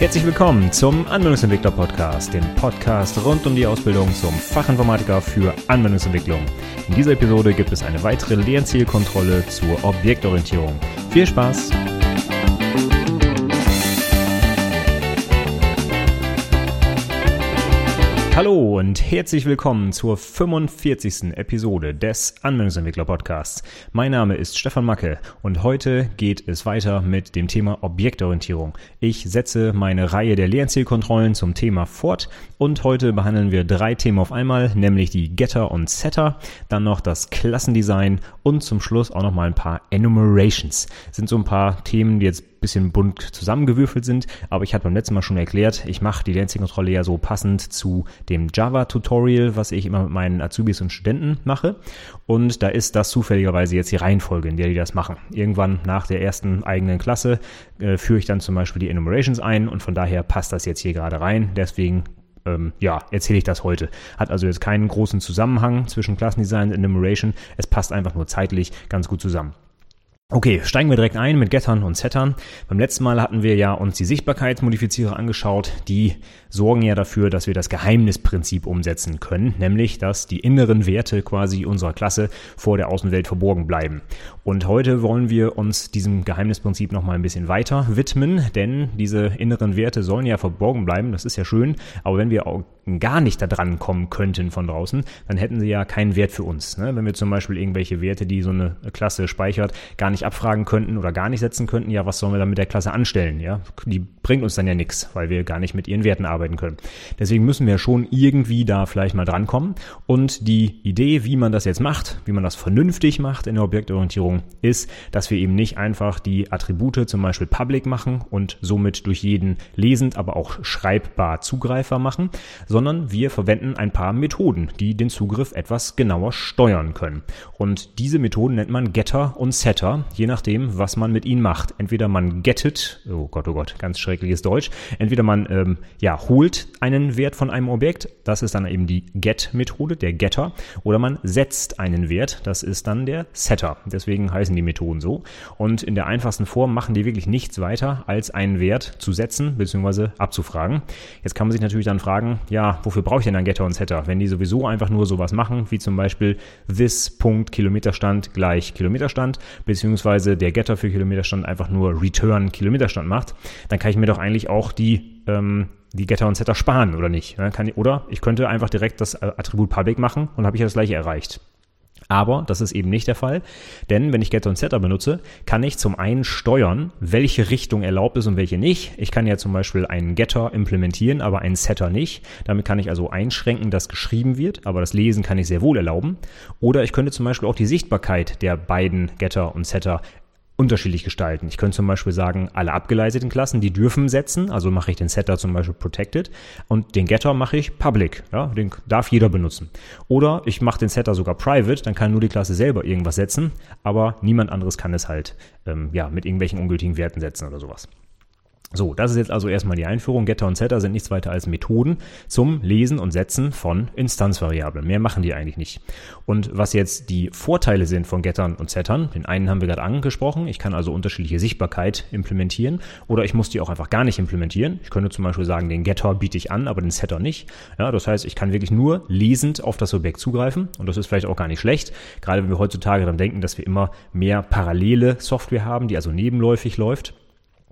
Herzlich willkommen zum Anwendungsentwickler Podcast, dem Podcast rund um die Ausbildung zum Fachinformatiker für Anwendungsentwicklung. In dieser Episode gibt es eine weitere Lernzielkontrolle zur Objektorientierung. Viel Spaß! Hallo und herzlich willkommen zur 45. Episode des Anwendungsentwickler Podcasts. Mein Name ist Stefan Macke und heute geht es weiter mit dem Thema Objektorientierung. Ich setze meine Reihe der Lernzielkontrollen zum Thema fort und heute behandeln wir drei Themen auf einmal, nämlich die Getter und Setter, dann noch das Klassendesign und zum Schluss auch noch mal ein paar Enumerations. Das sind so ein paar Themen, die jetzt bisschen bunt zusammengewürfelt sind, aber ich hatte beim letzten Mal schon erklärt, ich mache die Lansing-Kontrolle ja so passend zu dem Java-Tutorial, was ich immer mit meinen Azubis und Studenten mache. Und da ist das zufälligerweise jetzt die Reihenfolge, in der die das machen. Irgendwann nach der ersten eigenen Klasse äh, führe ich dann zum Beispiel die Enumerations ein und von daher passt das jetzt hier gerade rein. Deswegen ähm, ja, erzähle ich das heute. Hat also jetzt keinen großen Zusammenhang zwischen Klassendesign und Enumeration. Es passt einfach nur zeitlich ganz gut zusammen. Okay, steigen wir direkt ein mit Gettern und Settern. Beim letzten Mal hatten wir ja uns die Sichtbarkeitsmodifizierer angeschaut. Die sorgen ja dafür, dass wir das Geheimnisprinzip umsetzen können, nämlich dass die inneren Werte quasi unserer Klasse vor der Außenwelt verborgen bleiben. Und heute wollen wir uns diesem Geheimnisprinzip nochmal ein bisschen weiter widmen, denn diese inneren Werte sollen ja verborgen bleiben, das ist ja schön, aber wenn wir auch gar nicht da dran kommen könnten von draußen, dann hätten sie ja keinen Wert für uns. Ne? Wenn wir zum Beispiel irgendwelche Werte, die so eine Klasse speichert, gar nicht abfragen könnten oder gar nicht setzen könnten, ja, was sollen wir dann mit der Klasse anstellen? Ja, die bringt uns dann ja nichts, weil wir gar nicht mit ihren Werten arbeiten können. Deswegen müssen wir schon irgendwie da vielleicht mal drankommen. Und die Idee, wie man das jetzt macht, wie man das vernünftig macht in der Objektorientierung, ist, dass wir eben nicht einfach die Attribute zum Beispiel public machen und somit durch jeden lesend, aber auch schreibbar Zugreifer machen, sondern wir verwenden ein paar Methoden, die den Zugriff etwas genauer steuern können. Und diese Methoden nennt man Getter und Setter, je nachdem, was man mit ihnen macht. Entweder man gettet, oh Gott, oh Gott, ganz schreckliches Deutsch, entweder man ähm, ja, holt einen Wert von einem Objekt, das ist dann eben die Get-Methode, der Getter, oder man setzt einen Wert, das ist dann der Setter. Deswegen heißen die Methoden so. Und in der einfachsten Form machen die wirklich nichts weiter, als einen Wert zu setzen bzw. abzufragen. Jetzt kann man sich natürlich dann fragen, ja, wofür brauche ich denn einen Getter und Setter? Wenn die sowieso einfach nur sowas machen, wie zum Beispiel this Punkt Kilometerstand gleich Kilometerstand, beziehungsweise der Getter für Kilometerstand einfach nur return Kilometerstand macht, dann kann ich mir doch eigentlich auch die ähm, die Getter und Setter sparen oder nicht. Ich, oder ich könnte einfach direkt das äh, Attribut Public machen und habe ich ja das gleiche erreicht. Aber das ist eben nicht der Fall, denn wenn ich Getter und Setter benutze, kann ich zum einen steuern, welche Richtung erlaubt ist und welche nicht. Ich kann ja zum Beispiel einen Getter implementieren, aber einen Setter nicht. Damit kann ich also einschränken, dass geschrieben wird, aber das Lesen kann ich sehr wohl erlauben. Oder ich könnte zum Beispiel auch die Sichtbarkeit der beiden Getter und Setter unterschiedlich gestalten. Ich könnte zum Beispiel sagen, alle abgeleiteten Klassen, die dürfen setzen, also mache ich den Setter zum Beispiel Protected und den Getter mache ich Public, ja, den darf jeder benutzen. Oder ich mache den Setter sogar Private, dann kann nur die Klasse selber irgendwas setzen, aber niemand anderes kann es halt ähm, ja, mit irgendwelchen ungültigen Werten setzen oder sowas. So, das ist jetzt also erstmal die Einführung. Getter und Setter sind nichts weiter als Methoden zum Lesen und Setzen von Instanzvariablen. Mehr machen die eigentlich nicht. Und was jetzt die Vorteile sind von Gettern und Settern, den einen haben wir gerade angesprochen. Ich kann also unterschiedliche Sichtbarkeit implementieren oder ich muss die auch einfach gar nicht implementieren. Ich könnte zum Beispiel sagen, den Getter biete ich an, aber den Setter nicht. Ja, das heißt, ich kann wirklich nur lesend auf das Objekt zugreifen und das ist vielleicht auch gar nicht schlecht. Gerade wenn wir heutzutage daran denken, dass wir immer mehr parallele Software haben, die also nebenläufig läuft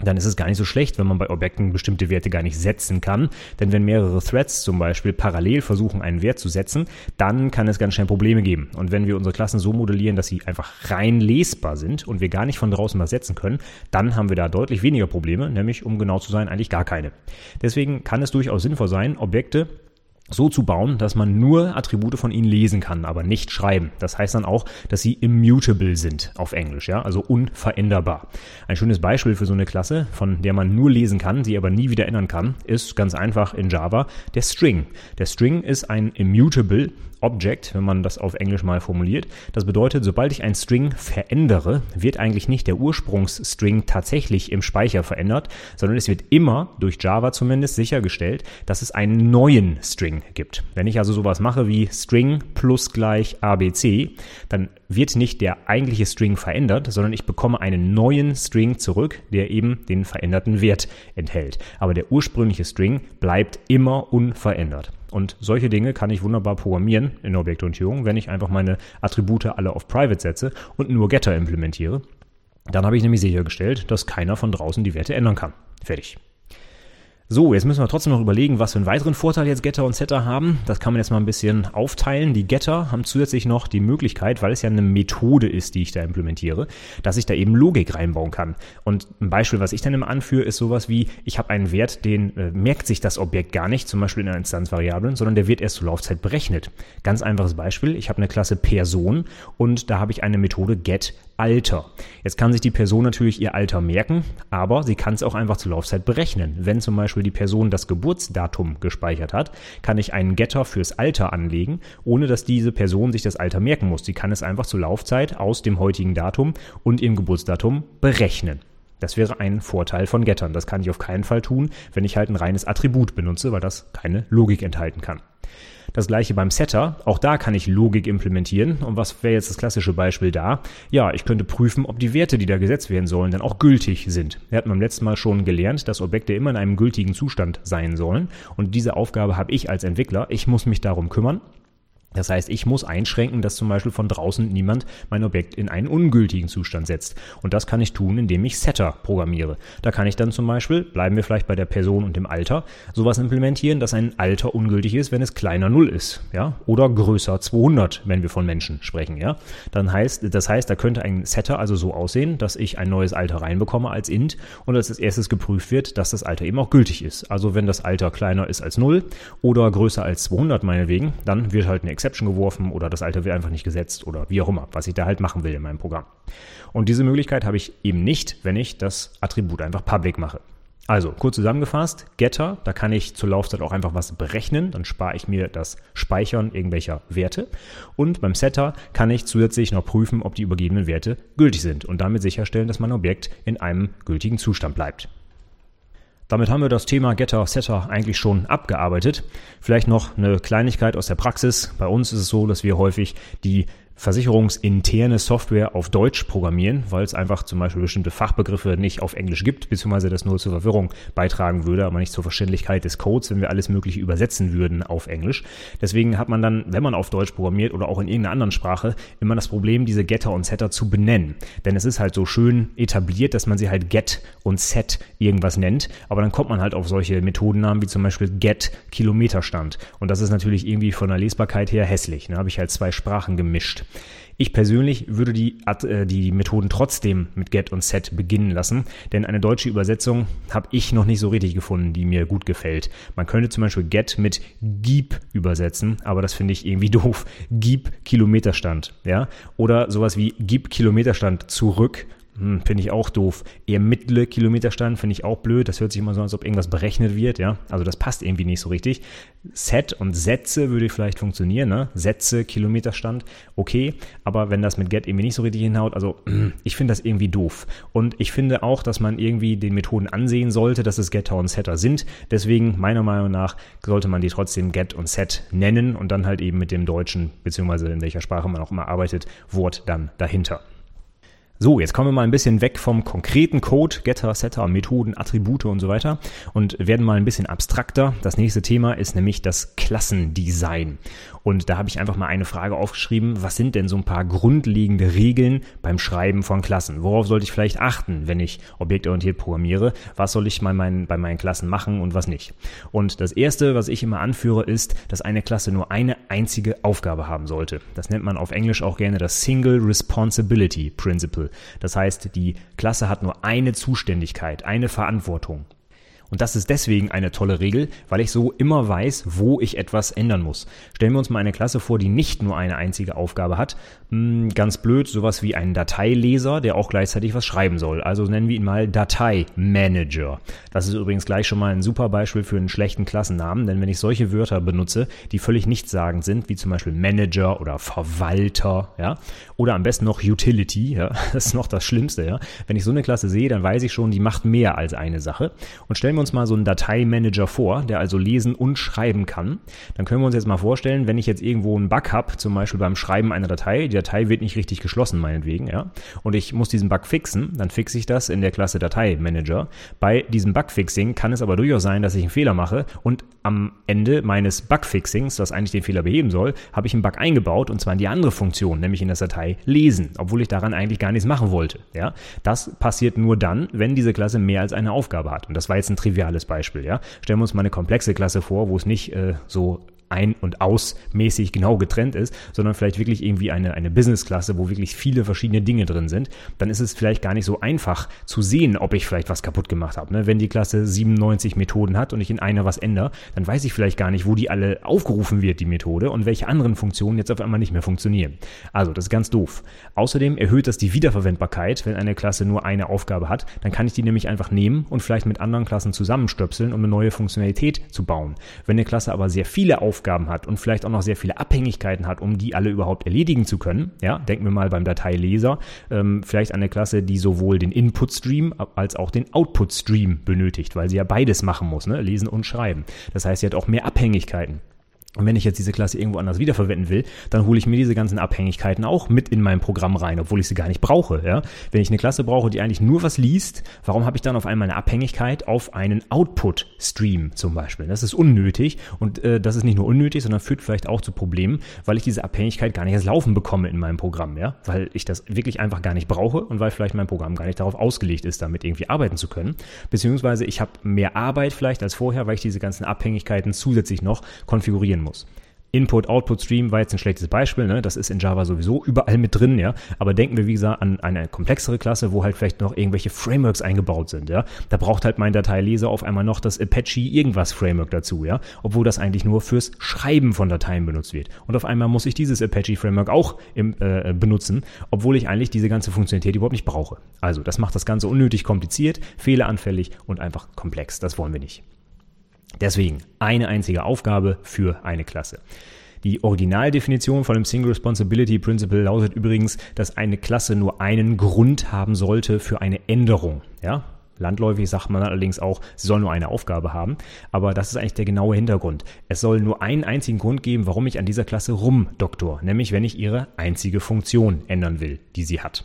dann ist es gar nicht so schlecht, wenn man bei Objekten bestimmte Werte gar nicht setzen kann. Denn wenn mehrere Threads zum Beispiel parallel versuchen, einen Wert zu setzen, dann kann es ganz schnell Probleme geben. Und wenn wir unsere Klassen so modellieren, dass sie einfach rein lesbar sind und wir gar nicht von draußen was setzen können, dann haben wir da deutlich weniger Probleme, nämlich um genau zu sein, eigentlich gar keine. Deswegen kann es durchaus sinnvoll sein, Objekte so zu bauen, dass man nur Attribute von ihnen lesen kann, aber nicht schreiben. Das heißt dann auch, dass sie immutable sind auf Englisch, ja, also unveränderbar. Ein schönes Beispiel für so eine Klasse, von der man nur lesen kann, sie aber nie wieder ändern kann, ist ganz einfach in Java der String. Der String ist ein immutable Object, wenn man das auf Englisch mal formuliert. Das bedeutet, sobald ich ein String verändere, wird eigentlich nicht der Ursprungsstring tatsächlich im Speicher verändert, sondern es wird immer durch Java zumindest sichergestellt, dass es einen neuen String gibt. Wenn ich also sowas mache wie String plus gleich ABC, dann wird nicht der eigentliche String verändert, sondern ich bekomme einen neuen String zurück, der eben den veränderten Wert enthält. Aber der ursprüngliche String bleibt immer unverändert. Und solche Dinge kann ich wunderbar programmieren in Objektorientierung, wenn ich einfach meine Attribute alle auf Private setze und nur Getter implementiere. Dann habe ich nämlich sichergestellt, dass keiner von draußen die Werte ändern kann. Fertig. So, jetzt müssen wir trotzdem noch überlegen, was für einen weiteren Vorteil jetzt Getter und Setter haben. Das kann man jetzt mal ein bisschen aufteilen. Die Getter haben zusätzlich noch die Möglichkeit, weil es ja eine Methode ist, die ich da implementiere, dass ich da eben Logik reinbauen kann. Und ein Beispiel, was ich dann immer anführe, ist sowas wie, ich habe einen Wert, den äh, merkt sich das Objekt gar nicht, zum Beispiel in einer Instanzvariablen, sondern der wird erst zur Laufzeit berechnet. Ganz einfaches Beispiel, ich habe eine Klasse Person und da habe ich eine Methode get Alter. Jetzt kann sich die Person natürlich ihr Alter merken, aber sie kann es auch einfach zur Laufzeit berechnen. Wenn zum Beispiel die Person das Geburtsdatum gespeichert hat, kann ich einen Getter fürs Alter anlegen, ohne dass diese Person sich das Alter merken muss. Sie kann es einfach zur Laufzeit aus dem heutigen Datum und ihrem Geburtsdatum berechnen. Das wäre ein Vorteil von Gettern. Das kann ich auf keinen Fall tun, wenn ich halt ein reines Attribut benutze, weil das keine Logik enthalten kann. Das gleiche beim Setter. Auch da kann ich Logik implementieren. Und was wäre jetzt das klassische Beispiel da? Ja, ich könnte prüfen, ob die Werte, die da gesetzt werden sollen, dann auch gültig sind. Wir hatten beim letzten Mal schon gelernt, dass Objekte immer in einem gültigen Zustand sein sollen. Und diese Aufgabe habe ich als Entwickler. Ich muss mich darum kümmern. Das heißt, ich muss einschränken, dass zum Beispiel von draußen niemand mein Objekt in einen ungültigen Zustand setzt. Und das kann ich tun, indem ich Setter programmiere. Da kann ich dann zum Beispiel, bleiben wir vielleicht bei der Person und dem Alter, sowas implementieren, dass ein Alter ungültig ist, wenn es kleiner 0 ist, ja, oder größer 200, wenn wir von Menschen sprechen, ja. Dann heißt, das heißt, da könnte ein Setter also so aussehen, dass ich ein neues Alter reinbekomme als int und als erstes geprüft wird, dass das Alter eben auch gültig ist. Also wenn das Alter kleiner ist als 0 oder größer als 200 meinetwegen, dann wird halt eine Exception geworfen oder das alte wird einfach nicht gesetzt oder wie auch immer, was ich da halt machen will in meinem Programm. Und diese Möglichkeit habe ich eben nicht, wenn ich das Attribut einfach public mache. Also, kurz zusammengefasst, Getter, da kann ich zur Laufzeit auch einfach was berechnen, dann spare ich mir das Speichern irgendwelcher Werte. Und beim Setter kann ich zusätzlich noch prüfen, ob die übergebenen Werte gültig sind und damit sicherstellen, dass mein Objekt in einem gültigen Zustand bleibt. Damit haben wir das Thema Getter, Setter eigentlich schon abgearbeitet. Vielleicht noch eine Kleinigkeit aus der Praxis. Bei uns ist es so, dass wir häufig die versicherungsinterne Software auf Deutsch programmieren, weil es einfach zum Beispiel bestimmte Fachbegriffe nicht auf Englisch gibt, beziehungsweise das nur zur Verwirrung beitragen würde, aber nicht zur Verständlichkeit des Codes, wenn wir alles Mögliche übersetzen würden auf Englisch. Deswegen hat man dann, wenn man auf Deutsch programmiert oder auch in irgendeiner anderen Sprache, immer das Problem, diese Getter und Setter zu benennen. Denn es ist halt so schön etabliert, dass man sie halt Get und Set irgendwas nennt, aber dann kommt man halt auf solche Methodennamen wie zum Beispiel Get Kilometerstand. Und das ist natürlich irgendwie von der Lesbarkeit her hässlich. Da ne? habe ich halt zwei Sprachen gemischt. Ich persönlich würde die, äh, die Methoden trotzdem mit get und set beginnen lassen, denn eine deutsche Übersetzung habe ich noch nicht so richtig gefunden, die mir gut gefällt. Man könnte zum Beispiel get mit gib übersetzen, aber das finde ich irgendwie doof. Gib Kilometerstand, ja? Oder sowas wie gib Kilometerstand zurück hm, finde ich auch doof. Eher mittlere Kilometerstand finde ich auch blöd. Das hört sich immer so an, als ob irgendwas berechnet wird, ja. Also das passt irgendwie nicht so richtig. Set und Sätze würde vielleicht funktionieren, ne? Sätze, Kilometerstand, okay. Aber wenn das mit Get irgendwie nicht so richtig hinhaut, also ich finde das irgendwie doof. Und ich finde auch, dass man irgendwie den Methoden ansehen sollte, dass es Getter und Setter sind. Deswegen, meiner Meinung nach, sollte man die trotzdem Get und Set nennen und dann halt eben mit dem deutschen, beziehungsweise in welcher Sprache man auch immer arbeitet, Wort dann dahinter. So, jetzt kommen wir mal ein bisschen weg vom konkreten Code, Getter, Setter, Methoden, Attribute und so weiter und werden mal ein bisschen abstrakter. Das nächste Thema ist nämlich das Klassendesign. Und da habe ich einfach mal eine Frage aufgeschrieben, was sind denn so ein paar grundlegende Regeln beim Schreiben von Klassen? Worauf sollte ich vielleicht achten, wenn ich objektorientiert programmiere? Was soll ich mal mein, bei meinen Klassen machen und was nicht? Und das erste, was ich immer anführe, ist, dass eine Klasse nur eine einzige Aufgabe haben sollte. Das nennt man auf Englisch auch gerne das Single Responsibility Principle. Das heißt, die Klasse hat nur eine Zuständigkeit, eine Verantwortung. Und das ist deswegen eine tolle Regel, weil ich so immer weiß, wo ich etwas ändern muss. Stellen wir uns mal eine Klasse vor, die nicht nur eine einzige Aufgabe hat. Hm, ganz blöd, sowas wie einen Dateileser, der auch gleichzeitig was schreiben soll. Also nennen wir ihn mal Dateimanager. Das ist übrigens gleich schon mal ein super Beispiel für einen schlechten Klassennamen, denn wenn ich solche Wörter benutze, die völlig nichtssagend sind, wie zum Beispiel Manager oder Verwalter, ja, oder am besten noch Utility, ja, das ist noch das Schlimmste, ja. Wenn ich so eine Klasse sehe, dann weiß ich schon, die macht mehr als eine Sache. Und stellen wir uns mal so einen Dateimanager vor, der also lesen und schreiben kann. Dann können wir uns jetzt mal vorstellen, wenn ich jetzt irgendwo einen Bug habe, zum Beispiel beim Schreiben einer Datei, die Datei wird nicht richtig geschlossen, meinetwegen, ja, und ich muss diesen Bug fixen, dann fixe ich das in der Klasse Dateimanager. Bei diesem Bugfixing kann es aber durchaus sein, dass ich einen Fehler mache und am Ende meines Bugfixings, das eigentlich den Fehler beheben soll, habe ich einen Bug eingebaut und zwar in die andere Funktion, nämlich in das Datei lesen, obwohl ich daran eigentlich gar nichts machen wollte. Ja, das passiert nur dann, wenn diese Klasse mehr als eine Aufgabe hat. Und das war jetzt ein triviales Beispiel. Ja, stellen wir uns mal eine komplexe Klasse vor, wo es nicht äh, so ein- und ausmäßig genau getrennt ist, sondern vielleicht wirklich irgendwie eine, eine Business-Klasse, wo wirklich viele verschiedene Dinge drin sind, dann ist es vielleicht gar nicht so einfach zu sehen, ob ich vielleicht was kaputt gemacht habe. Ne? Wenn die Klasse 97 Methoden hat und ich in einer was ändere, dann weiß ich vielleicht gar nicht, wo die alle aufgerufen wird, die Methode, und welche anderen Funktionen jetzt auf einmal nicht mehr funktionieren. Also, das ist ganz doof. Außerdem erhöht das die Wiederverwendbarkeit, wenn eine Klasse nur eine Aufgabe hat, dann kann ich die nämlich einfach nehmen und vielleicht mit anderen Klassen zusammenstöpseln, um eine neue Funktionalität zu bauen. Wenn eine Klasse aber sehr viele Aufgaben Aufgaben hat und vielleicht auch noch sehr viele Abhängigkeiten hat, um die alle überhaupt erledigen zu können. Ja, denken wir mal beim Dateileser, ähm, vielleicht eine Klasse, die sowohl den Input-Stream als auch den Output-Stream benötigt, weil sie ja beides machen muss, ne? lesen und schreiben. Das heißt, sie hat auch mehr Abhängigkeiten. Und wenn ich jetzt diese Klasse irgendwo anders wiederverwenden will, dann hole ich mir diese ganzen Abhängigkeiten auch mit in mein Programm rein, obwohl ich sie gar nicht brauche. Ja? Wenn ich eine Klasse brauche, die eigentlich nur was liest, warum habe ich dann auf einmal eine Abhängigkeit auf einen Output-Stream zum Beispiel? Das ist unnötig und äh, das ist nicht nur unnötig, sondern führt vielleicht auch zu Problemen, weil ich diese Abhängigkeit gar nicht erst laufen bekomme in meinem Programm, ja? weil ich das wirklich einfach gar nicht brauche und weil vielleicht mein Programm gar nicht darauf ausgelegt ist, damit irgendwie arbeiten zu können. Beziehungsweise ich habe mehr Arbeit vielleicht als vorher, weil ich diese ganzen Abhängigkeiten zusätzlich noch konfigurieren muss muss. Input-Output-Stream war jetzt ein schlechtes Beispiel, ne? das ist in Java sowieso überall mit drin, ja. Aber denken wir, wie gesagt, an eine komplexere Klasse, wo halt vielleicht noch irgendwelche Frameworks eingebaut sind, ja. Da braucht halt mein Dateileser auf einmal noch das Apache irgendwas Framework dazu, ja. Obwohl das eigentlich nur fürs Schreiben von Dateien benutzt wird. Und auf einmal muss ich dieses Apache Framework auch im, äh, benutzen, obwohl ich eigentlich diese ganze Funktionalität überhaupt nicht brauche. Also, das macht das Ganze unnötig kompliziert, fehleranfällig und einfach komplex. Das wollen wir nicht. Deswegen eine einzige Aufgabe für eine Klasse. Die Originaldefinition von dem Single Responsibility Principle lautet übrigens, dass eine Klasse nur einen Grund haben sollte für eine Änderung. Ja? Landläufig sagt man allerdings auch, sie soll nur eine Aufgabe haben. Aber das ist eigentlich der genaue Hintergrund. Es soll nur einen einzigen Grund geben, warum ich an dieser Klasse rumdoktor. Nämlich, wenn ich ihre einzige Funktion ändern will, die sie hat.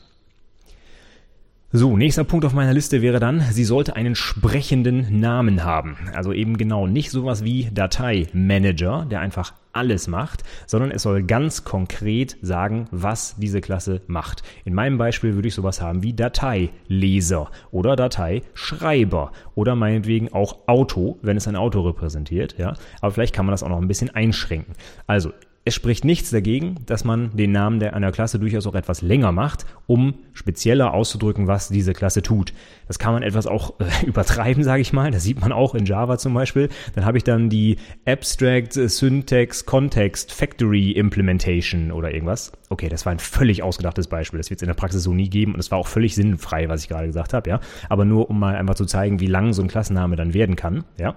So, nächster Punkt auf meiner Liste wäre dann, sie sollte einen sprechenden Namen haben. Also eben genau nicht sowas wie Dateimanager, der einfach alles macht, sondern es soll ganz konkret sagen, was diese Klasse macht. In meinem Beispiel würde ich sowas haben wie Dateileser oder Dateischreiber oder meinetwegen auch Auto, wenn es ein Auto repräsentiert, ja. Aber vielleicht kann man das auch noch ein bisschen einschränken. Also, es spricht nichts dagegen, dass man den Namen der einer Klasse durchaus auch etwas länger macht, um spezieller auszudrücken, was diese Klasse tut. Das kann man etwas auch äh, übertreiben, sage ich mal. Das sieht man auch in Java zum Beispiel. Dann habe ich dann die Abstract Syntax Context Factory Implementation oder irgendwas. Okay, das war ein völlig ausgedachtes Beispiel. Das wird es in der Praxis so nie geben und es war auch völlig sinnfrei, was ich gerade gesagt habe, ja. Aber nur um mal einfach zu zeigen, wie lang so ein Klassenname dann werden kann, ja.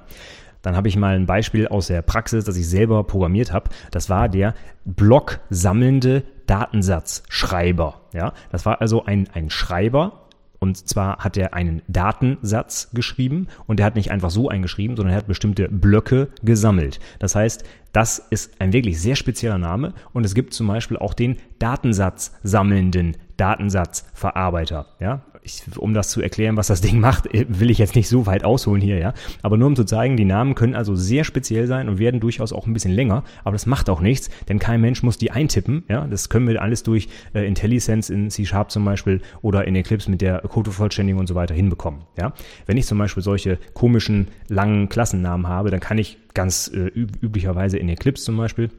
Dann habe ich mal ein Beispiel aus der Praxis, das ich selber programmiert habe. Das war der Block sammelnde Datensatzschreiber. Ja, das war also ein, ein Schreiber, und zwar hat er einen Datensatz geschrieben und er hat nicht einfach so eingeschrieben, sondern er hat bestimmte Blöcke gesammelt. Das heißt, das ist ein wirklich sehr spezieller Name und es gibt zum Beispiel auch den Datensatz sammelnden Datensatzverarbeiter. Ja, ich, um das zu erklären, was das Ding macht, äh, will ich jetzt nicht so weit ausholen hier, ja. Aber nur um zu zeigen, die Namen können also sehr speziell sein und werden durchaus auch ein bisschen länger. Aber das macht auch nichts, denn kein Mensch muss die eintippen, ja. Das können wir alles durch äh, IntelliSense in C-Sharp zum Beispiel oder in Eclipse mit der Codevervollständigung und so weiter hinbekommen, ja. Wenn ich zum Beispiel solche komischen, langen Klassennamen habe, dann kann ich ganz äh, üblicherweise in Eclipse zum Beispiel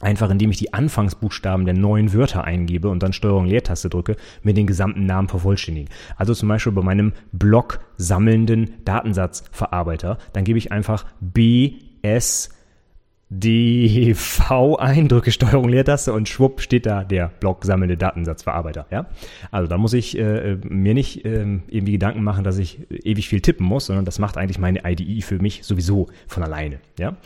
einfach indem ich die Anfangsbuchstaben der neuen Wörter eingebe und dann Steuerung Leertaste drücke, mir den gesamten Namen vervollständigen. Also zum Beispiel bei meinem Block sammelnden Datensatzverarbeiter, dann gebe ich einfach B, S, D, V ein, drücke Steuerung Leertaste und schwupp steht da der Block sammelnde Datensatzverarbeiter. Ja? Also da muss ich äh, mir nicht äh, irgendwie Gedanken machen, dass ich ewig viel tippen muss, sondern das macht eigentlich meine IDE für mich sowieso von alleine. Ja?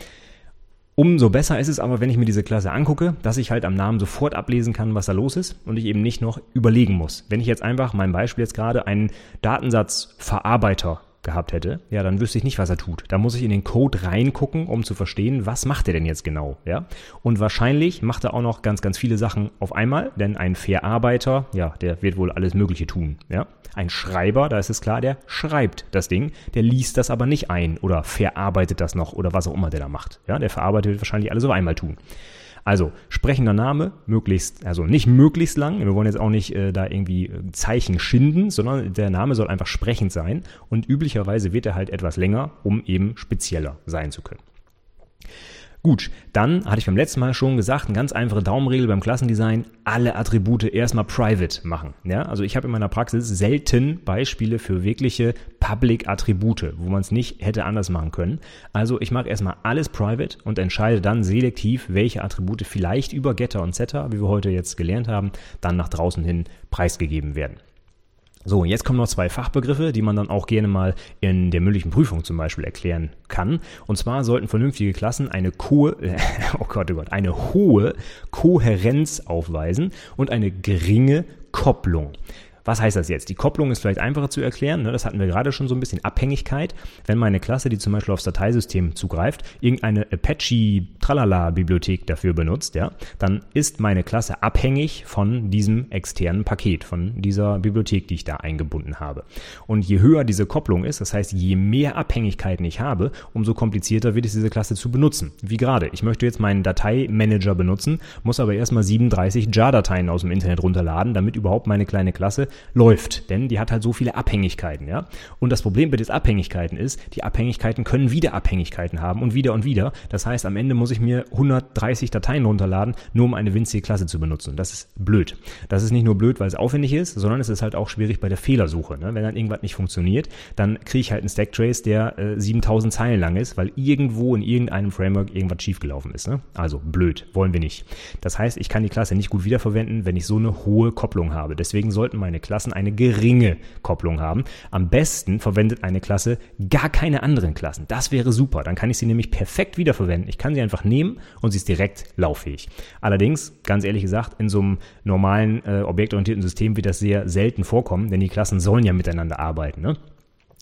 Umso besser ist es aber, wenn ich mir diese Klasse angucke, dass ich halt am Namen sofort ablesen kann, was da los ist und ich eben nicht noch überlegen muss. Wenn ich jetzt einfach, mein Beispiel jetzt gerade, einen Datensatzverarbeiter gehabt hätte, ja, dann wüsste ich nicht, was er tut. Da muss ich in den Code reingucken, um zu verstehen, was macht er denn jetzt genau, ja? Und wahrscheinlich macht er auch noch ganz, ganz viele Sachen auf einmal, denn ein Verarbeiter, ja, der wird wohl alles Mögliche tun, ja? Ein Schreiber, da ist es klar, der schreibt das Ding, der liest das aber nicht ein oder verarbeitet das noch oder was auch immer der da macht, ja? Der verarbeitet wird wahrscheinlich alles auf einmal tun. Also sprechender Name, möglichst, also nicht möglichst lang. Wir wollen jetzt auch nicht äh, da irgendwie äh, Zeichen schinden, sondern der Name soll einfach sprechend sein. Und üblicherweise wird er halt etwas länger, um eben spezieller sein zu können. Gut, dann hatte ich beim letzten Mal schon gesagt, eine ganz einfache Daumenregel beim Klassendesign, alle Attribute erstmal private machen. Ja, also ich habe in meiner Praxis selten Beispiele für wirkliche Public Attribute, wo man es nicht hätte anders machen können. Also ich mache erstmal alles private und entscheide dann selektiv, welche Attribute vielleicht über Getter und Setter, wie wir heute jetzt gelernt haben, dann nach draußen hin preisgegeben werden. So, jetzt kommen noch zwei Fachbegriffe, die man dann auch gerne mal in der mündlichen Prüfung zum Beispiel erklären kann. Und zwar sollten vernünftige Klassen eine, Ko äh, oh Gott, oh Gott, eine hohe Kohärenz aufweisen und eine geringe Kopplung. Was heißt das jetzt? Die Kopplung ist vielleicht einfacher zu erklären. Ne? Das hatten wir gerade schon so ein bisschen Abhängigkeit. Wenn meine Klasse, die zum Beispiel aufs Dateisystem zugreift, irgendeine Apache Tralala Bibliothek dafür benutzt, ja, dann ist meine Klasse abhängig von diesem externen Paket, von dieser Bibliothek, die ich da eingebunden habe. Und je höher diese Kopplung ist, das heißt, je mehr Abhängigkeiten ich habe, umso komplizierter wird es, diese Klasse zu benutzen. Wie gerade. Ich möchte jetzt meinen Dateimanager benutzen, muss aber erstmal 37 JAR-Dateien aus dem Internet runterladen, damit überhaupt meine kleine Klasse läuft, denn die hat halt so viele Abhängigkeiten, ja. Und das Problem mit den Abhängigkeiten ist, die Abhängigkeiten können wieder Abhängigkeiten haben und wieder und wieder. Das heißt, am Ende muss ich mir 130 Dateien runterladen, nur um eine winzige Klasse zu benutzen. Das ist blöd. Das ist nicht nur blöd, weil es aufwendig ist, sondern es ist halt auch schwierig bei der Fehlersuche. Ne? Wenn dann irgendwas nicht funktioniert, dann kriege ich halt einen Stacktrace, der äh, 7000 Zeilen lang ist, weil irgendwo in irgendeinem Framework irgendwas schiefgelaufen ist. Ne? Also blöd, wollen wir nicht. Das heißt, ich kann die Klasse nicht gut wiederverwenden, wenn ich so eine hohe Kopplung habe. Deswegen sollten meine Klassen eine geringe Kopplung haben. Am besten verwendet eine Klasse gar keine anderen Klassen. Das wäre super. Dann kann ich sie nämlich perfekt wiederverwenden. Ich kann sie einfach nehmen und sie ist direkt lauffähig. Allerdings, ganz ehrlich gesagt, in so einem normalen äh, objektorientierten System wird das sehr selten vorkommen, denn die Klassen sollen ja miteinander arbeiten. Ne?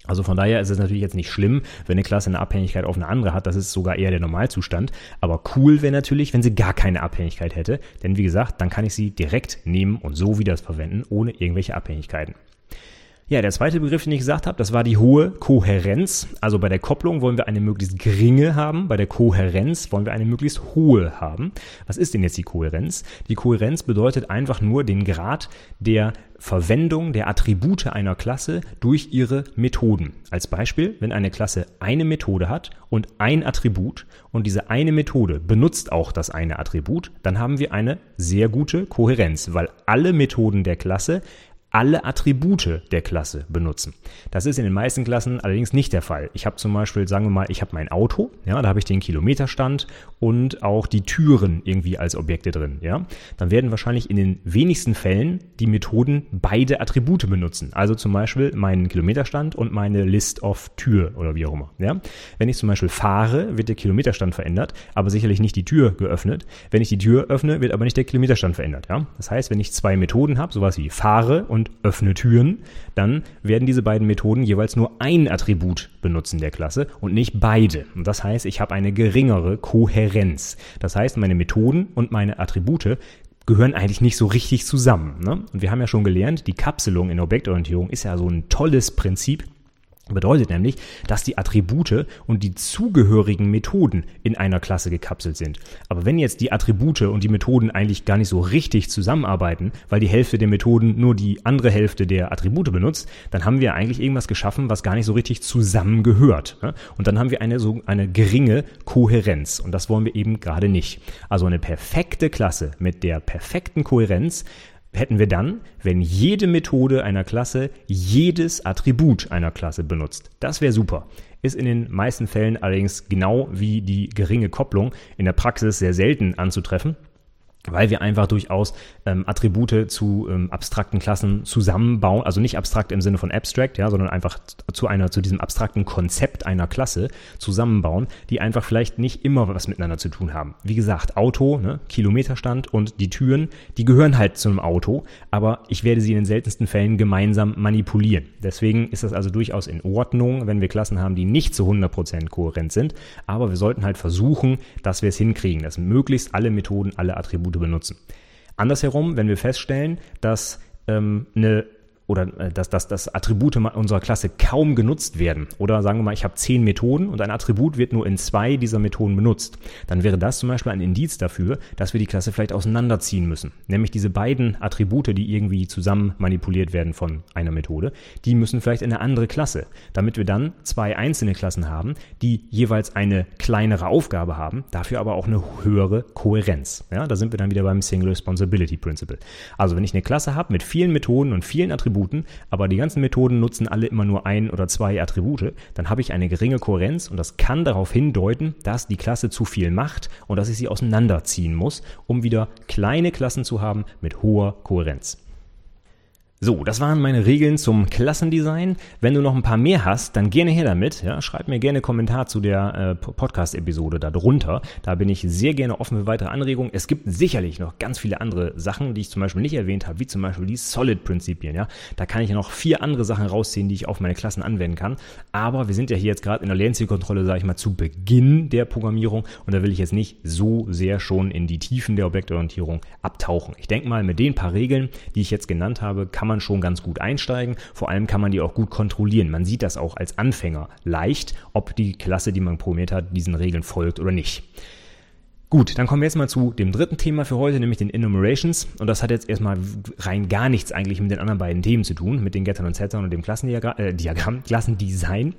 Also von daher ist es natürlich jetzt nicht schlimm, wenn eine Klasse eine Abhängigkeit auf eine andere hat. Das ist sogar eher der Normalzustand. Aber cool wäre natürlich, wenn sie gar keine Abhängigkeit hätte. Denn wie gesagt, dann kann ich sie direkt nehmen und so wieder verwenden, ohne irgendwelche Abhängigkeiten. Ja, der zweite Begriff, den ich gesagt habe, das war die hohe Kohärenz. Also bei der Kopplung wollen wir eine möglichst geringe haben, bei der Kohärenz wollen wir eine möglichst hohe haben. Was ist denn jetzt die Kohärenz? Die Kohärenz bedeutet einfach nur den Grad der Verwendung der Attribute einer Klasse durch ihre Methoden. Als Beispiel, wenn eine Klasse eine Methode hat und ein Attribut und diese eine Methode benutzt auch das eine Attribut, dann haben wir eine sehr gute Kohärenz, weil alle Methoden der Klasse alle Attribute der Klasse benutzen. Das ist in den meisten Klassen allerdings nicht der Fall. Ich habe zum Beispiel, sagen wir mal, ich habe mein Auto, ja, da habe ich den Kilometerstand und auch die Türen irgendwie als Objekte drin, ja. Dann werden wahrscheinlich in den wenigsten Fällen die Methoden beide Attribute benutzen. Also zum Beispiel meinen Kilometerstand und meine List of Tür oder wie auch immer, ja. Wenn ich zum Beispiel fahre, wird der Kilometerstand verändert, aber sicherlich nicht die Tür geöffnet. Wenn ich die Tür öffne, wird aber nicht der Kilometerstand verändert, ja. Das heißt, wenn ich zwei Methoden habe, sowas wie fahre und und öffne Türen, dann werden diese beiden Methoden jeweils nur ein Attribut benutzen der Klasse und nicht beide. Und das heißt, ich habe eine geringere Kohärenz. Das heißt, meine Methoden und meine Attribute gehören eigentlich nicht so richtig zusammen. Ne? Und wir haben ja schon gelernt, die Kapselung in Objektorientierung ist ja so ein tolles Prinzip, Bedeutet nämlich, dass die Attribute und die zugehörigen Methoden in einer Klasse gekapselt sind. Aber wenn jetzt die Attribute und die Methoden eigentlich gar nicht so richtig zusammenarbeiten, weil die Hälfte der Methoden nur die andere Hälfte der Attribute benutzt, dann haben wir eigentlich irgendwas geschaffen, was gar nicht so richtig zusammengehört. Ne? Und dann haben wir eine so eine geringe Kohärenz. Und das wollen wir eben gerade nicht. Also eine perfekte Klasse mit der perfekten Kohärenz hätten wir dann, wenn jede Methode einer Klasse jedes Attribut einer Klasse benutzt. Das wäre super. Ist in den meisten Fällen allerdings genau wie die geringe Kopplung in der Praxis sehr selten anzutreffen. Weil wir einfach durchaus ähm, Attribute zu ähm, abstrakten Klassen zusammenbauen, also nicht abstrakt im Sinne von abstract, ja, sondern einfach zu einer zu diesem abstrakten Konzept einer Klasse zusammenbauen, die einfach vielleicht nicht immer was miteinander zu tun haben. Wie gesagt, Auto, ne, Kilometerstand und die Türen, die gehören halt zu einem Auto, aber ich werde sie in den seltensten Fällen gemeinsam manipulieren. Deswegen ist das also durchaus in Ordnung, wenn wir Klassen haben, die nicht zu 100% kohärent sind, aber wir sollten halt versuchen, dass wir es hinkriegen, dass möglichst alle Methoden, alle Attribute benutzen. Andersherum, wenn wir feststellen, dass ähm, eine oder äh, dass, dass, dass Attribute unserer Klasse kaum genutzt werden. Oder sagen wir mal, ich habe zehn Methoden und ein Attribut wird nur in zwei dieser Methoden benutzt. Dann wäre das zum Beispiel ein Indiz dafür, dass wir die Klasse vielleicht auseinanderziehen müssen. Nämlich diese beiden Attribute, die irgendwie zusammen manipuliert werden von einer Methode, die müssen vielleicht in eine andere Klasse, damit wir dann zwei einzelne Klassen haben, die jeweils eine kleinere Aufgabe haben, dafür aber auch eine höhere Kohärenz. Ja, da sind wir dann wieder beim Single Responsibility Principle. Also wenn ich eine Klasse habe mit vielen Methoden und vielen Attributen, Attributen, aber die ganzen Methoden nutzen alle immer nur ein oder zwei Attribute, dann habe ich eine geringe Kohärenz und das kann darauf hindeuten, dass die Klasse zu viel macht und dass ich sie auseinanderziehen muss, um wieder kleine Klassen zu haben mit hoher Kohärenz. So, das waren meine Regeln zum Klassendesign. Wenn du noch ein paar mehr hast, dann gerne her damit. Ja, schreib mir gerne einen Kommentar zu der äh, Podcast-Episode da drunter. Da bin ich sehr gerne offen für weitere Anregungen. Es gibt sicherlich noch ganz viele andere Sachen, die ich zum Beispiel nicht erwähnt habe, wie zum Beispiel die Solid-Prinzipien. Ja, da kann ich ja noch vier andere Sachen rausziehen, die ich auf meine Klassen anwenden kann. Aber wir sind ja hier jetzt gerade in der Lernzielkontrolle, sage ich mal, zu Beginn der Programmierung und da will ich jetzt nicht so sehr schon in die Tiefen der Objektorientierung abtauchen. Ich denke mal, mit den paar Regeln, die ich jetzt genannt habe, kann kann man schon ganz gut einsteigen. Vor allem kann man die auch gut kontrollieren. Man sieht das auch als Anfänger leicht, ob die Klasse, die man programmiert hat, diesen Regeln folgt oder nicht. Gut, dann kommen wir jetzt mal zu dem dritten Thema für heute, nämlich den Enumerations. Und das hat jetzt erstmal rein gar nichts eigentlich mit den anderen beiden Themen zu tun, mit den Gettern und Settern und dem Klassendiagramm, äh, Klassendesign.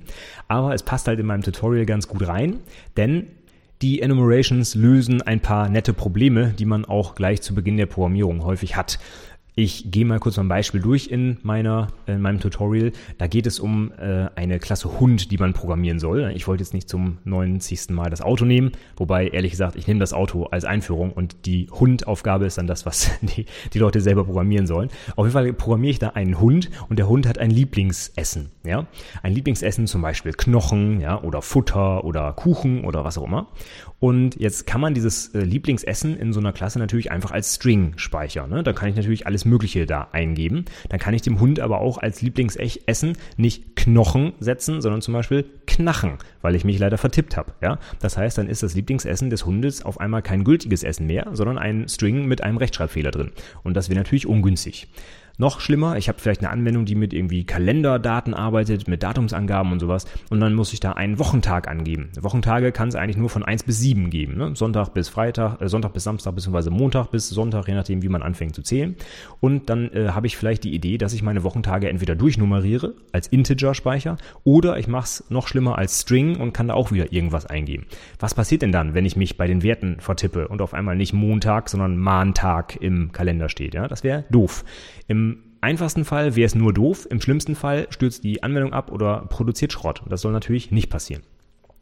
Aber es passt halt in meinem Tutorial ganz gut rein, denn die Enumerations lösen ein paar nette Probleme, die man auch gleich zu Beginn der Programmierung häufig hat. Ich gehe mal kurz ein Beispiel durch in, meiner, in meinem Tutorial. Da geht es um äh, eine Klasse Hund, die man programmieren soll. Ich wollte jetzt nicht zum 90. Mal das Auto nehmen, wobei ehrlich gesagt, ich nehme das Auto als Einführung und die Hundaufgabe ist dann das, was die, die Leute selber programmieren sollen. Auf jeden Fall programmiere ich da einen Hund und der Hund hat ein Lieblingsessen. Ja? Ein Lieblingsessen zum Beispiel Knochen ja? oder Futter oder Kuchen oder was auch immer. Und jetzt kann man dieses äh, Lieblingsessen in so einer Klasse natürlich einfach als String speichern. Ne? Da kann ich natürlich alles Mögliche da eingeben. Dann kann ich dem Hund aber auch als Lieblingsessen nicht Knochen setzen, sondern zum Beispiel Knachen, weil ich mich leider vertippt habe. Ja? Das heißt, dann ist das Lieblingsessen des Hundes auf einmal kein gültiges Essen mehr, sondern ein String mit einem Rechtschreibfehler drin. Und das wäre natürlich ungünstig. Noch schlimmer, ich habe vielleicht eine Anwendung, die mit irgendwie Kalenderdaten arbeitet, mit Datumsangaben und sowas. Und dann muss ich da einen Wochentag angeben. Wochentage kann es eigentlich nur von 1 bis 7 geben. Ne? Sonntag bis Freitag, äh, Sonntag bis Samstag, beziehungsweise Montag bis Sonntag, je nachdem, wie man anfängt zu zählen. Und dann äh, habe ich vielleicht die Idee, dass ich meine Wochentage entweder durchnummeriere als Integer-Speicher oder ich mache es noch schlimmer als String und kann da auch wieder irgendwas eingeben. Was passiert denn dann, wenn ich mich bei den Werten vertippe und auf einmal nicht Montag, sondern Mahntag im Kalender steht? Ja, das wäre doof. Im einfachsten Fall wäre es nur doof, im schlimmsten Fall stürzt die Anwendung ab oder produziert Schrott. Das soll natürlich nicht passieren.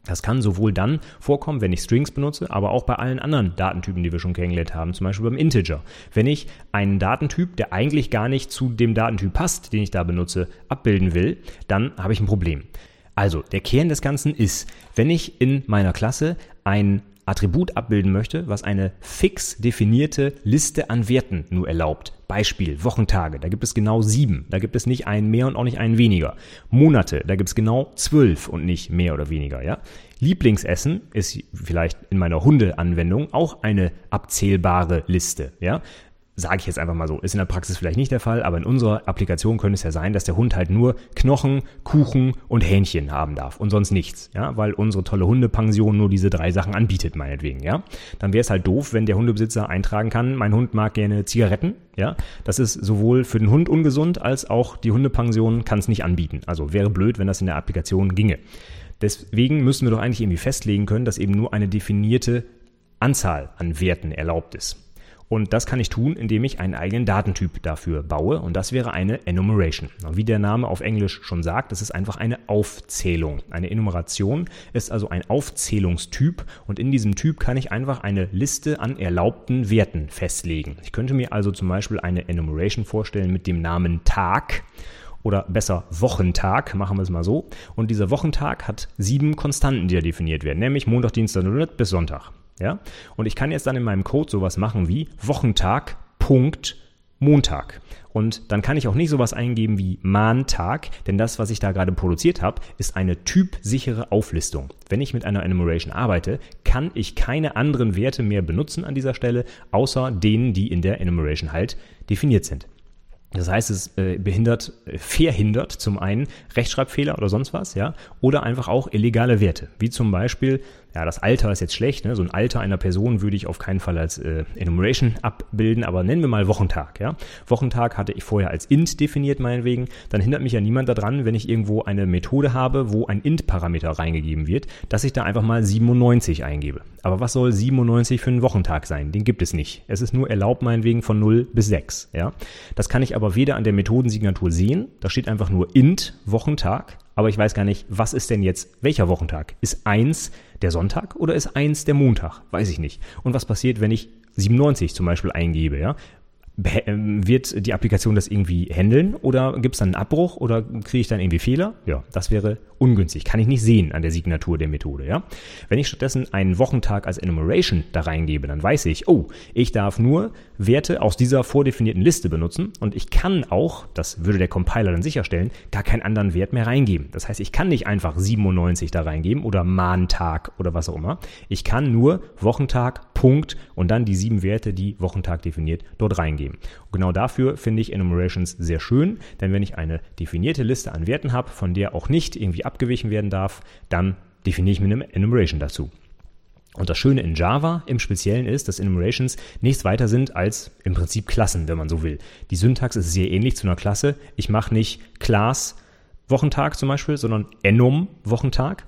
Das kann sowohl dann vorkommen, wenn ich Strings benutze, aber auch bei allen anderen Datentypen, die wir schon kennengelernt haben, zum Beispiel beim Integer. Wenn ich einen Datentyp, der eigentlich gar nicht zu dem Datentyp passt, den ich da benutze, abbilden will, dann habe ich ein Problem. Also, der Kern des Ganzen ist, wenn ich in meiner Klasse ein Attribut abbilden möchte, was eine fix definierte Liste an Werten nur erlaubt. Beispiel Wochentage, da gibt es genau sieben, da gibt es nicht einen mehr und auch nicht einen weniger. Monate, da gibt es genau zwölf und nicht mehr oder weniger, ja. Lieblingsessen ist vielleicht in meiner Hundeanwendung auch eine abzählbare Liste, ja. Sage ich jetzt einfach mal so. Ist in der Praxis vielleicht nicht der Fall, aber in unserer Applikation könnte es ja sein, dass der Hund halt nur Knochen, Kuchen und Hähnchen haben darf und sonst nichts, ja, weil unsere tolle Hundepension nur diese drei Sachen anbietet, meinetwegen, ja. Dann wäre es halt doof, wenn der Hundebesitzer eintragen kann, mein Hund mag gerne Zigaretten, ja. Das ist sowohl für den Hund ungesund, als auch die Hundepension kann es nicht anbieten. Also wäre blöd, wenn das in der Applikation ginge. Deswegen müssen wir doch eigentlich irgendwie festlegen können, dass eben nur eine definierte Anzahl an Werten erlaubt ist. Und das kann ich tun, indem ich einen eigenen Datentyp dafür baue. Und das wäre eine Enumeration. Wie der Name auf Englisch schon sagt, das ist einfach eine Aufzählung. Eine Enumeration ist also ein Aufzählungstyp. Und in diesem Typ kann ich einfach eine Liste an erlaubten Werten festlegen. Ich könnte mir also zum Beispiel eine Enumeration vorstellen mit dem Namen Tag oder besser Wochentag, machen wir es mal so. Und dieser Wochentag hat sieben Konstanten, die da definiert werden, nämlich Montag, Dienstag bis Sonntag. Ja? Und ich kann jetzt dann in meinem Code sowas machen wie Wochentag, Punkt, Montag. Und dann kann ich auch nicht sowas eingeben wie Mahntag, denn das, was ich da gerade produziert habe, ist eine typsichere Auflistung. Wenn ich mit einer Enumeration arbeite, kann ich keine anderen Werte mehr benutzen an dieser Stelle, außer denen, die in der Enumeration halt definiert sind. Das heißt, es äh, behindert, äh, verhindert zum einen Rechtschreibfehler oder sonst was, ja, oder einfach auch illegale Werte, wie zum Beispiel ja, das Alter ist jetzt schlecht, ne? so ein Alter einer Person würde ich auf keinen Fall als äh, Enumeration abbilden, aber nennen wir mal Wochentag. Ja? Wochentag hatte ich vorher als int definiert, meinetwegen. Dann hindert mich ja niemand daran, wenn ich irgendwo eine Methode habe, wo ein int-Parameter reingegeben wird, dass ich da einfach mal 97 eingebe. Aber was soll 97 für einen Wochentag sein? Den gibt es nicht. Es ist nur erlaubt, meinetwegen von 0 bis 6. Ja? Das kann ich aber weder an der Methodensignatur sehen, da steht einfach nur int Wochentag, aber ich weiß gar nicht, was ist denn jetzt welcher Wochentag? Ist eins der Sonntag oder ist eins der Montag? Weiß ich nicht. Und was passiert, wenn ich 97 zum Beispiel eingebe, ja? Ähm, wird die Applikation das irgendwie handeln oder gibt es dann einen Abbruch oder kriege ich dann irgendwie Fehler? Ja, das wäre ungünstig. Kann ich nicht sehen an der Signatur der Methode. Ja? Wenn ich stattdessen einen Wochentag als Enumeration da reingebe, dann weiß ich, oh, ich darf nur Werte aus dieser vordefinierten Liste benutzen und ich kann auch, das würde der Compiler dann sicherstellen, gar keinen anderen Wert mehr reingeben. Das heißt, ich kann nicht einfach 97 da reingeben oder Mahntag oder was auch immer. Ich kann nur Wochentag, Punkt und dann die sieben Werte, die Wochentag definiert, dort reingeben geben. Und genau dafür finde ich Enumerations sehr schön, denn wenn ich eine definierte Liste an Werten habe, von der auch nicht irgendwie abgewichen werden darf, dann definiere ich mir eine Enumeration dazu. Und das Schöne in Java im Speziellen ist, dass Enumerations nichts weiter sind als im Prinzip Klassen, wenn man so will. Die Syntax ist sehr ähnlich zu einer Klasse. Ich mache nicht Class Wochentag zum Beispiel, sondern enum Wochentag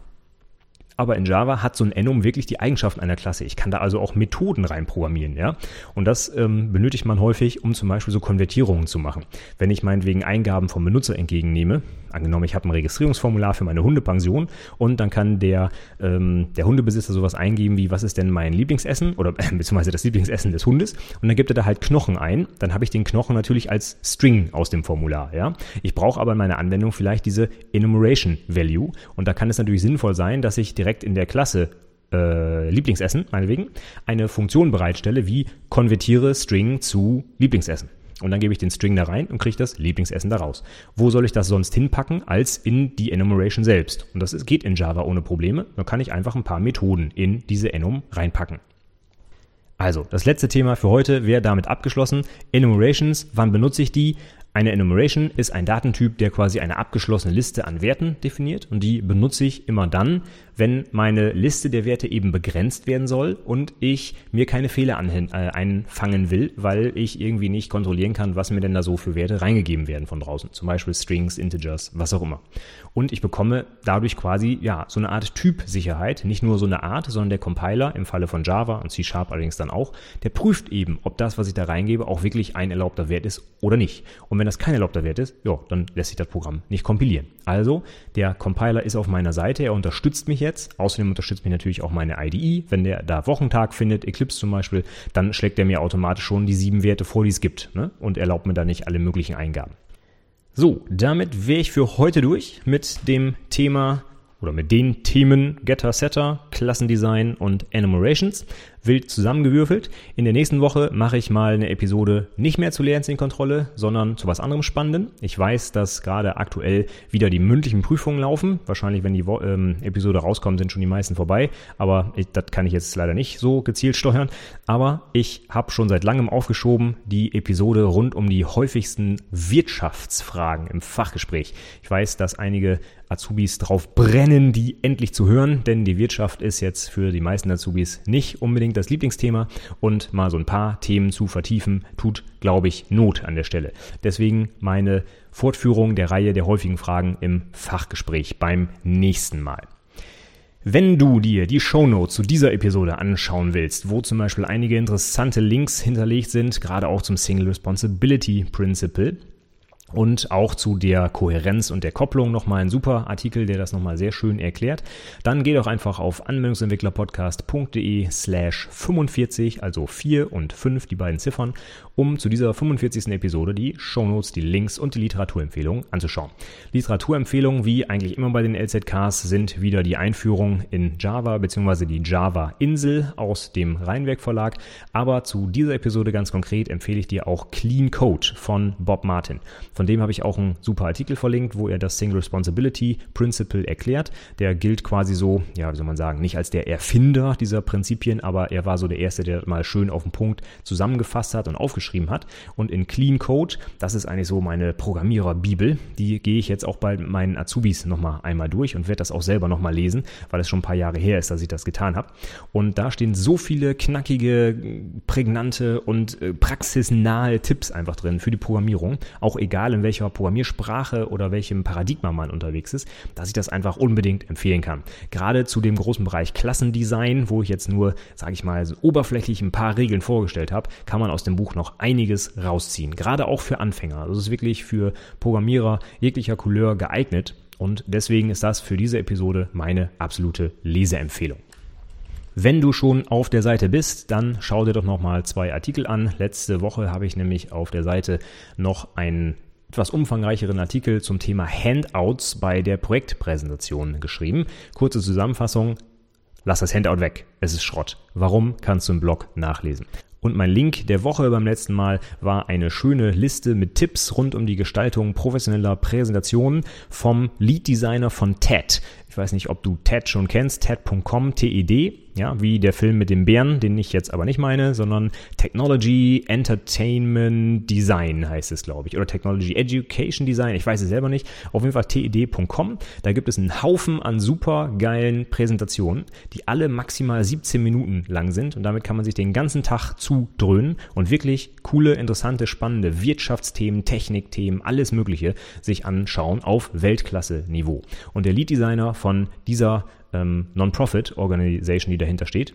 aber in Java hat so ein Enum wirklich die Eigenschaften einer Klasse. Ich kann da also auch Methoden reinprogrammieren, ja. Und das ähm, benötigt man häufig, um zum Beispiel so Konvertierungen zu machen. Wenn ich meinetwegen Eingaben vom Benutzer entgegennehme, angenommen, ich habe ein Registrierungsformular für meine Hundepension und dann kann der, ähm, der Hundebesitzer sowas eingeben wie, was ist denn mein Lieblingsessen oder äh, beziehungsweise das Lieblingsessen des Hundes und dann gibt er da halt Knochen ein, dann habe ich den Knochen natürlich als String aus dem Formular, ja. Ich brauche aber in meiner Anwendung vielleicht diese Enumeration Value und da kann es natürlich sinnvoll sein, dass ich direkt direkt in der Klasse äh, Lieblingsessen, meinetwegen, eine Funktion bereitstelle wie konvertiere String zu Lieblingsessen. Und dann gebe ich den String da rein und kriege das Lieblingsessen daraus. Wo soll ich das sonst hinpacken als in die Enumeration selbst? Und das geht in Java ohne Probleme. Dann kann ich einfach ein paar Methoden in diese Enum reinpacken. Also, das letzte Thema für heute wäre damit abgeschlossen. Enumerations, wann benutze ich die? Eine Enumeration ist ein Datentyp, der quasi eine abgeschlossene Liste an Werten definiert und die benutze ich immer dann, wenn meine Liste der Werte eben begrenzt werden soll und ich mir keine Fehler äh, einfangen will, weil ich irgendwie nicht kontrollieren kann, was mir denn da so für Werte reingegeben werden von draußen. Zum Beispiel Strings, Integers, was auch immer. Und ich bekomme dadurch quasi, ja, so eine Art Typsicherheit. Nicht nur so eine Art, sondern der Compiler, im Falle von Java und C Sharp allerdings dann auch, der prüft eben, ob das, was ich da reingebe, auch wirklich ein erlaubter Wert ist oder nicht. Und wenn das kein erlaubter Wert ist, ja, dann lässt sich das Programm nicht kompilieren. Also, der Compiler ist auf meiner Seite, er unterstützt mich jetzt. Außerdem unterstützt mich natürlich auch meine IDE. Wenn der da Wochentag findet, Eclipse zum Beispiel, dann schlägt er mir automatisch schon die sieben Werte vor, die es gibt ne? und erlaubt mir da nicht alle möglichen Eingaben. So, damit wäre ich für heute durch mit dem Thema oder mit den Themen Getter, Setter, Klassendesign und Enumerations wild zusammengewürfelt. In der nächsten Woche mache ich mal eine Episode nicht mehr zu Lehrinzinskontrolle, sondern zu was anderem Spannendem. Ich weiß, dass gerade aktuell wieder die mündlichen Prüfungen laufen. Wahrscheinlich, wenn die ähm, Episode rauskommt, sind schon die meisten vorbei. Aber ich, das kann ich jetzt leider nicht so gezielt steuern. Aber ich habe schon seit langem aufgeschoben die Episode rund um die häufigsten Wirtschaftsfragen im Fachgespräch. Ich weiß, dass einige Azubis drauf brennen, die endlich zu hören, denn die Wirtschaft ist jetzt für die meisten Azubis nicht unbedingt das Lieblingsthema und mal so ein paar Themen zu vertiefen, tut, glaube ich, Not an der Stelle. Deswegen meine Fortführung der Reihe der häufigen Fragen im Fachgespräch beim nächsten Mal. Wenn du dir die Shownotes zu dieser Episode anschauen willst, wo zum Beispiel einige interessante Links hinterlegt sind, gerade auch zum Single Responsibility Principle, und auch zu der Kohärenz und der Kopplung nochmal ein super Artikel, der das nochmal sehr schön erklärt. Dann geh doch einfach auf anwendungsentwicklerpodcast.de slash 45, also 4 und 5, die beiden Ziffern, um zu dieser 45. Episode die Shownotes, die Links und die Literaturempfehlungen anzuschauen. Literaturempfehlungen, wie eigentlich immer bei den LZKs, sind wieder die Einführung in Java bzw. die Java-Insel aus dem Rheinwerk Verlag. Aber zu dieser Episode ganz konkret empfehle ich dir auch Clean Code von Bob Martin. Von dem habe ich auch einen super Artikel verlinkt, wo er das Single Responsibility Principle erklärt. Der gilt quasi so, ja, wie soll man sagen, nicht als der Erfinder dieser Prinzipien, aber er war so der Erste, der mal schön auf den Punkt zusammengefasst hat und aufgeschrieben hat. Und in Clean Code, das ist eigentlich so meine Programmiererbibel, die gehe ich jetzt auch bei meinen Azubis nochmal einmal durch und werde das auch selber nochmal lesen, weil es schon ein paar Jahre her ist, dass ich das getan habe. Und da stehen so viele knackige, prägnante und äh, praxisnahe Tipps einfach drin für die Programmierung, auch egal egal in welcher Programmiersprache oder welchem Paradigma man unterwegs ist, dass ich das einfach unbedingt empfehlen kann. Gerade zu dem großen Bereich Klassendesign, wo ich jetzt nur, sage ich mal, so oberflächlich ein paar Regeln vorgestellt habe, kann man aus dem Buch noch einiges rausziehen. Gerade auch für Anfänger. Das ist wirklich für Programmierer jeglicher Couleur geeignet. Und deswegen ist das für diese Episode meine absolute Leseempfehlung. Wenn du schon auf der Seite bist, dann schau dir doch noch mal zwei Artikel an. Letzte Woche habe ich nämlich auf der Seite noch einen etwas umfangreicheren Artikel zum Thema Handouts bei der Projektpräsentation geschrieben. Kurze Zusammenfassung. Lass das Handout weg. Es ist Schrott. Warum kannst du im Blog nachlesen? Und mein Link der Woche beim letzten Mal war eine schöne Liste mit Tipps rund um die Gestaltung professioneller Präsentationen vom Lead Designer von TED. Ich weiß nicht, ob du TED schon kennst, TED.com, TED ja, wie der Film mit dem Bären, den ich jetzt aber nicht meine, sondern Technology Entertainment Design heißt es, glaube ich, oder Technology Education Design, ich weiß es selber nicht. Auf jeden Fall ted.com. Da gibt es einen Haufen an super geilen Präsentationen, die alle maximal 17 Minuten lang sind und damit kann man sich den ganzen Tag zudröhnen und wirklich coole, interessante, spannende Wirtschaftsthemen, Technikthemen, alles Mögliche sich anschauen auf Weltklasse-Niveau. Und der Lead Designer von dieser ähm, Non-Profit-Organisation, die dahinter steht,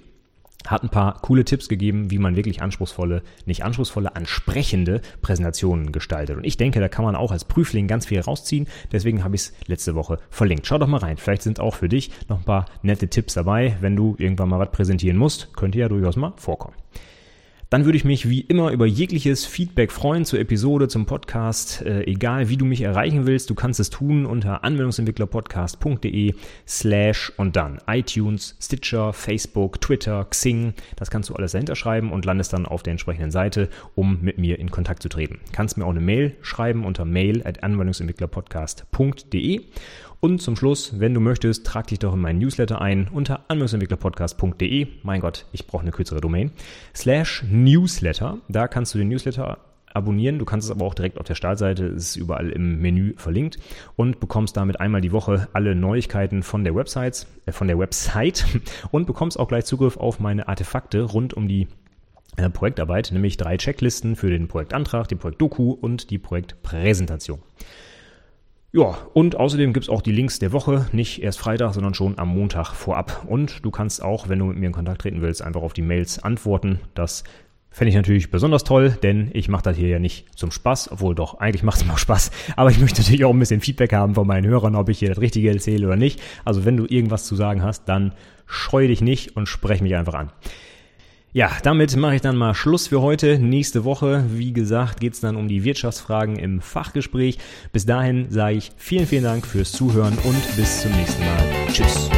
hat ein paar coole Tipps gegeben, wie man wirklich anspruchsvolle, nicht anspruchsvolle, ansprechende Präsentationen gestaltet. Und ich denke, da kann man auch als Prüfling ganz viel rausziehen. Deswegen habe ich es letzte Woche verlinkt. Schau doch mal rein. Vielleicht sind auch für dich noch ein paar nette Tipps dabei, wenn du irgendwann mal was präsentieren musst. Könnte ja durchaus mal vorkommen. Dann würde ich mich wie immer über jegliches Feedback freuen zur Episode, zum Podcast. Äh, egal wie du mich erreichen willst, du kannst es tun unter anwendungsentwicklerpodcast.de slash und dann iTunes, Stitcher, Facebook, Twitter, Xing. Das kannst du alles dahinter schreiben und landest dann auf der entsprechenden Seite, um mit mir in Kontakt zu treten. Kannst mir auch eine Mail schreiben unter mail at anwendungsentwicklerpodcast.de und zum Schluss, wenn du möchtest, trag dich doch in meinen Newsletter ein unter anwendungsentwicklerpodcast.de. Mein Gott, ich brauche eine kürzere Domain. Slash Newsletter. Da kannst du den Newsletter abonnieren. Du kannst es aber auch direkt auf der Startseite, es ist überall im Menü verlinkt und bekommst damit einmal die Woche alle Neuigkeiten von der Website, äh, von der Website und bekommst auch gleich Zugriff auf meine Artefakte rund um die äh, Projektarbeit, nämlich drei Checklisten für den Projektantrag, die Projektdoku und die Projektpräsentation. Ja, und außerdem gibt's auch die Links der Woche, nicht erst Freitag, sondern schon am Montag vorab. Und du kannst auch, wenn du mit mir in Kontakt treten willst, einfach auf die Mails antworten. Das fände ich natürlich besonders toll, denn ich mache das hier ja nicht zum Spaß, obwohl doch, eigentlich macht es mir auch Spaß. Aber ich möchte natürlich auch ein bisschen Feedback haben von meinen Hörern, ob ich hier das Richtige erzähle oder nicht. Also wenn du irgendwas zu sagen hast, dann scheu dich nicht und sprech mich einfach an. Ja, damit mache ich dann mal Schluss für heute. Nächste Woche, wie gesagt, geht's dann um die Wirtschaftsfragen im Fachgespräch. Bis dahin sage ich vielen, vielen Dank fürs Zuhören und bis zum nächsten Mal. Tschüss.